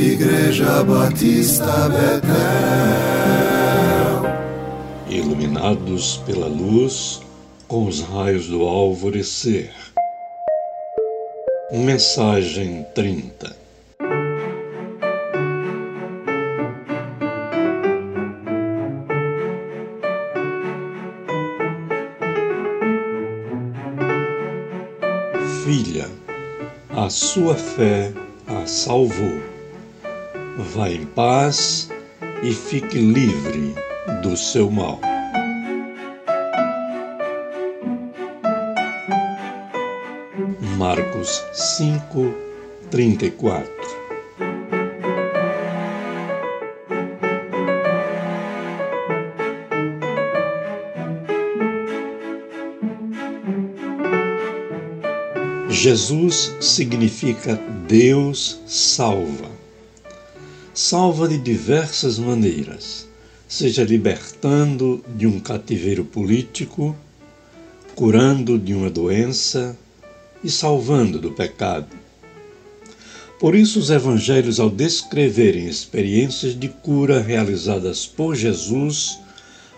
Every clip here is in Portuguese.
Igreja Batista Betel. Iluminados pela luz, com os raios do alvorecer. Mensagem 30 Filha, a sua fé a salvou. Vá em paz e fique livre do seu mal. Marcos 5, 34 Jesus significa Deus salva. Salva de diversas maneiras, seja libertando de um cativeiro político, curando de uma doença e salvando do pecado. Por isso, os evangelhos, ao descreverem experiências de cura realizadas por Jesus,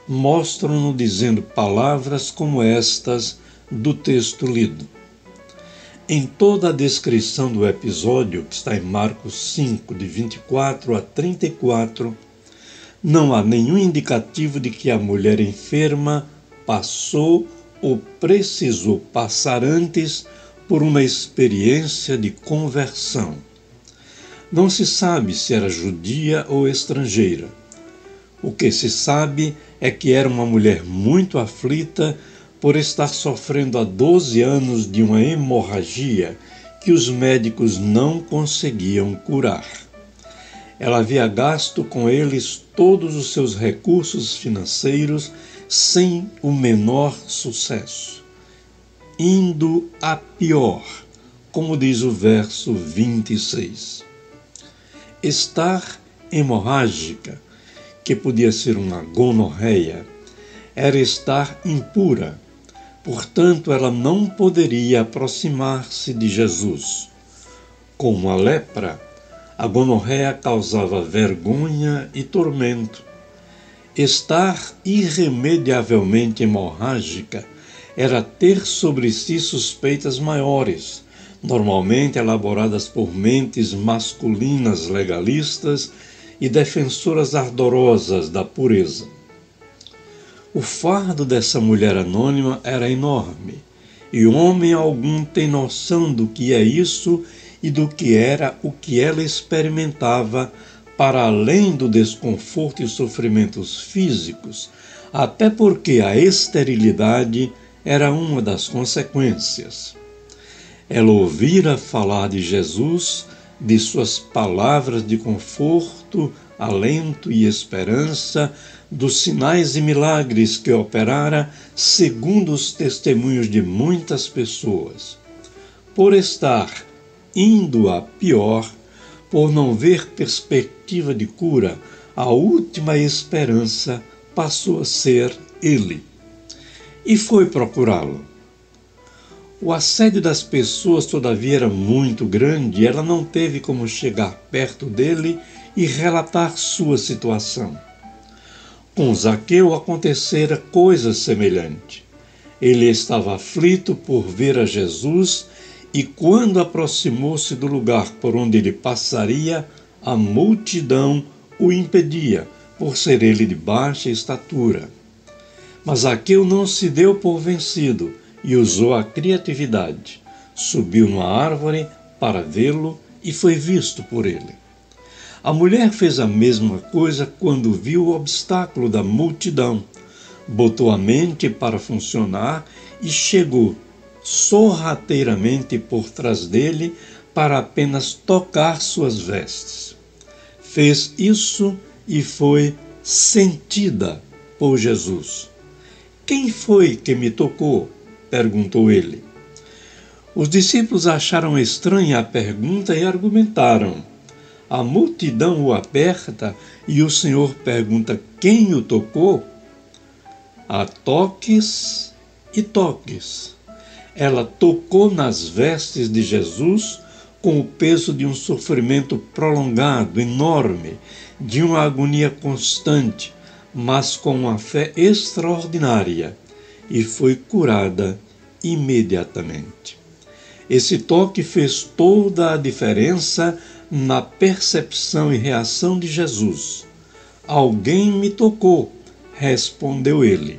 mostram-no dizendo palavras como estas do texto lido. Em toda a descrição do episódio, que está em Marcos 5, de 24 a 34, não há nenhum indicativo de que a mulher enferma passou ou precisou passar antes por uma experiência de conversão. Não se sabe se era judia ou estrangeira. O que se sabe é que era uma mulher muito aflita por estar sofrendo há 12 anos de uma hemorragia que os médicos não conseguiam curar. Ela havia gasto com eles todos os seus recursos financeiros sem o menor sucesso, indo a pior, como diz o verso 26. Estar hemorrágica, que podia ser uma gonorreia, era estar impura Portanto, ela não poderia aproximar-se de Jesus. Como a lepra, a gonorreia causava vergonha e tormento. Estar irremediavelmente hemorrágica era ter sobre si suspeitas maiores, normalmente elaboradas por mentes masculinas legalistas e defensoras ardorosas da pureza. O fardo dessa mulher anônima era enorme, e homem algum tem noção do que é isso e do que era o que ela experimentava, para além do desconforto e sofrimentos físicos, até porque a esterilidade era uma das consequências. Ela ouvira falar de Jesus, de suas palavras de conforto, alento e esperança, dos sinais e milagres que operara, segundo os testemunhos de muitas pessoas. Por estar indo a pior, por não ver perspectiva de cura, a última esperança passou a ser ele. E foi procurá-lo. O assédio das pessoas, todavia, era muito grande e ela não teve como chegar perto dele e relatar sua situação. Com Zaqueu acontecera coisa semelhante. Ele estava aflito por ver a Jesus e, quando aproximou-se do lugar por onde ele passaria, a multidão o impedia, por ser ele de baixa estatura. Mas Zaqueu não se deu por vencido e usou a criatividade. Subiu numa árvore para vê-lo e foi visto por ele. A mulher fez a mesma coisa quando viu o obstáculo da multidão. Botou a mente para funcionar e chegou sorrateiramente por trás dele para apenas tocar suas vestes. Fez isso e foi sentida por Jesus. Quem foi que me tocou? perguntou ele. Os discípulos acharam estranha a pergunta e argumentaram a multidão o aperta e o Senhor pergunta quem o tocou? Há toques e toques. Ela tocou nas vestes de Jesus com o peso de um sofrimento prolongado, enorme, de uma agonia constante, mas com uma fé extraordinária, e foi curada imediatamente. Esse toque fez toda a diferença na percepção e reação de Jesus. Alguém me tocou, respondeu ele.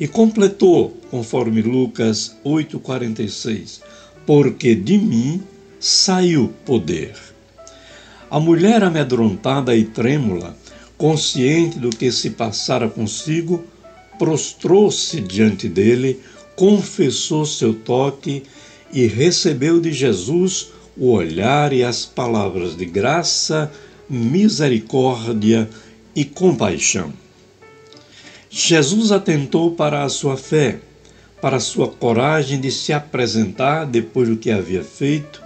E completou, conforme Lucas 8,46, porque de mim saiu poder. A mulher amedrontada e trêmula, consciente do que se passara consigo, prostrou-se diante dele, confessou seu toque e recebeu de Jesus o olhar e as palavras de graça, misericórdia e compaixão. Jesus atentou para a sua fé, para a sua coragem de se apresentar depois do que havia feito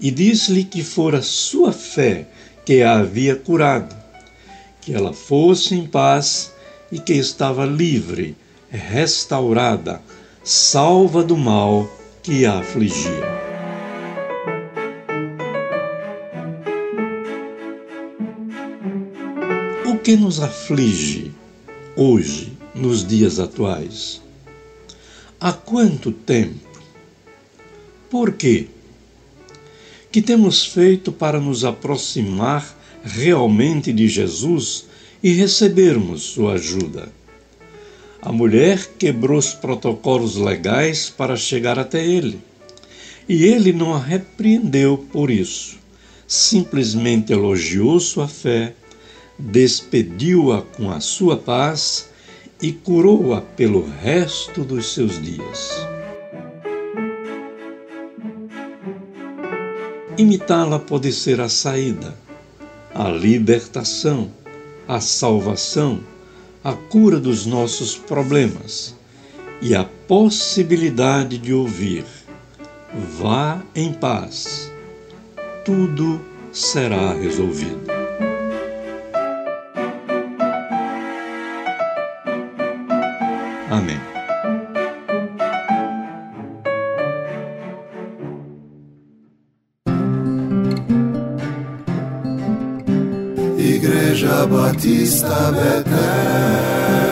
e disse-lhe que fora sua fé que a havia curado, que ela fosse em paz e que estava livre, restaurada, salva do mal que a afligia. Que nos aflige hoje, nos dias atuais? Há quanto tempo? Por quê? Que temos feito para nos aproximar realmente de Jesus e recebermos sua ajuda? A mulher quebrou os protocolos legais para chegar até ele. E ele não a repreendeu por isso. Simplesmente elogiou sua fé despediu-a com a sua paz e curou-a pelo resto dos seus dias. Imitá-la pode ser a saída, a libertação, a salvação, a cura dos nossos problemas e a possibilidade de ouvir: vá em paz, tudo será resolvido. Amém. Igreja Batista Betel